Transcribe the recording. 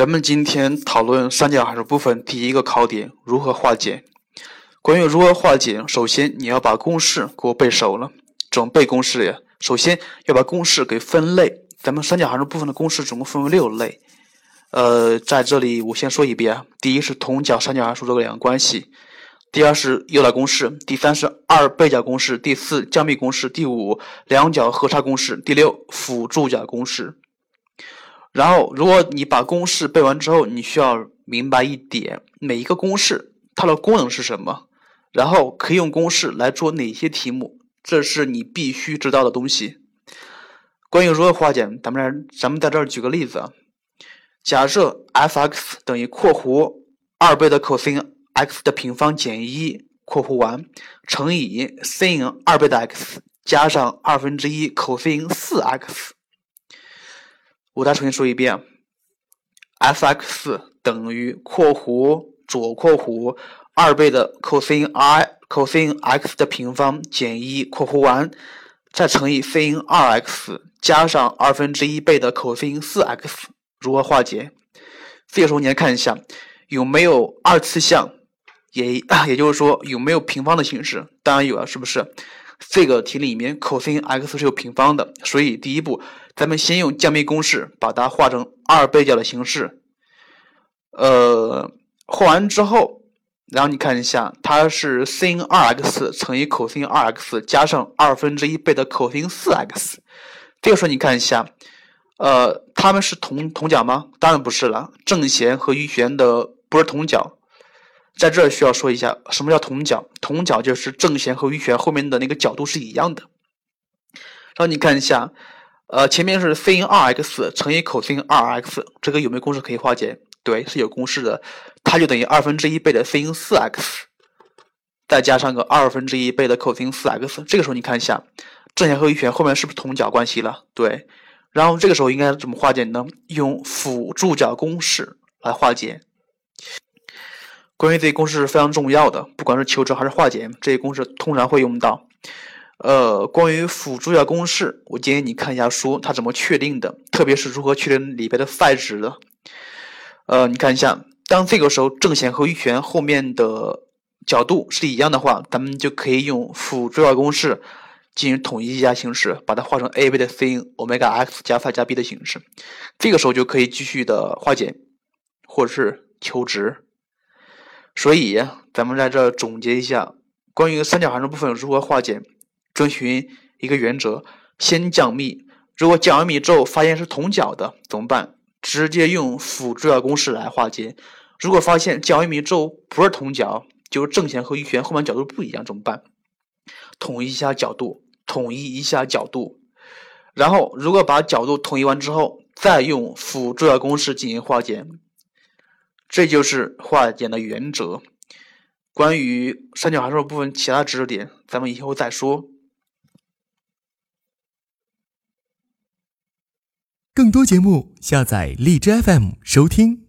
咱们今天讨论三角函数部分第一个考点：如何化简。关于如何化简，首先你要把公式给我背熟了。怎么背公式呀？首先要把公式给分类。咱们三角函数部分的公式总共分为六类。呃，在这里我先说一遍：第一是同角三角函数这个两个关系；第二是诱导公式；第三是二倍角公式；第四降幂公式；第五两角和差公式；第六辅助角公式。然后，如果你把公式背完之后，你需要明白一点：每一个公式它的功能是什么，然后可以用公式来做哪些题目，这是你必须知道的东西。关于如何化简，咱们来，咱们在这儿举个例子啊：假设 f(x) 等于括弧二倍的 cos x 的平方减一括弧完乘以 sin 二倍的 x 加上二分之一 cos 四 x。我再重新说一遍，f(x) 等于括弧左括弧二倍的 cos i cos x 的平方减一括弧完，再乘以 sin 二 x 加上二分之一倍的 cos 四 x，如何化简？这个时候你来看一下有没有二次项，也也就是说有没有平方的形式？当然有了，是不是？这个题里面 cos x 是有平方的，所以第一步，咱们先用降幂公式把它化成二倍角的形式。呃，化完之后，然后你看一下，它是 sin 二 x 乘以 cos 二 x 加上二分之一倍的 cos 四 x。这个时候你看一下，呃，它们是同同角吗？当然不是了，正弦和余弦的不是同角。在这儿需要说一下，什么叫同角？同角就是正弦和余弦后面的那个角度是一样的。然后你看一下，呃，前面是 sin 二 x 乘以 cos 二 x，这个有没有公式可以化简？对，是有公式的，它就等于二分之一倍的 sin 四 x，再加上个二分之一倍的 cos 四 x。这个时候你看一下，正弦和余弦后面是不是同角关系了？对。然后这个时候应该怎么化简呢？用辅助角公式来化简。关于这些公式是非常重要的，不管是求值还是化简，这些公式通常会用到。呃，关于辅助角公式，我建议你看一下书，它怎么确定的，特别是如何确定里边的 phi 值的。呃，你看一下，当这个时候正弦和余弦后面的角度是一样的话，咱们就可以用辅助角公式进行统一加形式，把它化成 a 倍的 sin 欧米伽 x 加 phi 加 b 的形式。这个时候就可以继续的化简，或者是求值。所以，咱们在这总结一下关于三角函数部分如何化简，遵循一个原则：先降幂。如果降完幂之后发现是同角的，怎么办？直接用辅助角公式来化简。如果发现降完幂之后不是同角，就是正弦和余弦后面角度不一样，怎么办？统一一下角度，统一一下角度。然后，如果把角度统一完之后，再用辅助角公式进行化简。这就是化简的原则。关于三角函数部分其他知识点，咱们以后再说。更多节目，下载荔枝 FM 收听。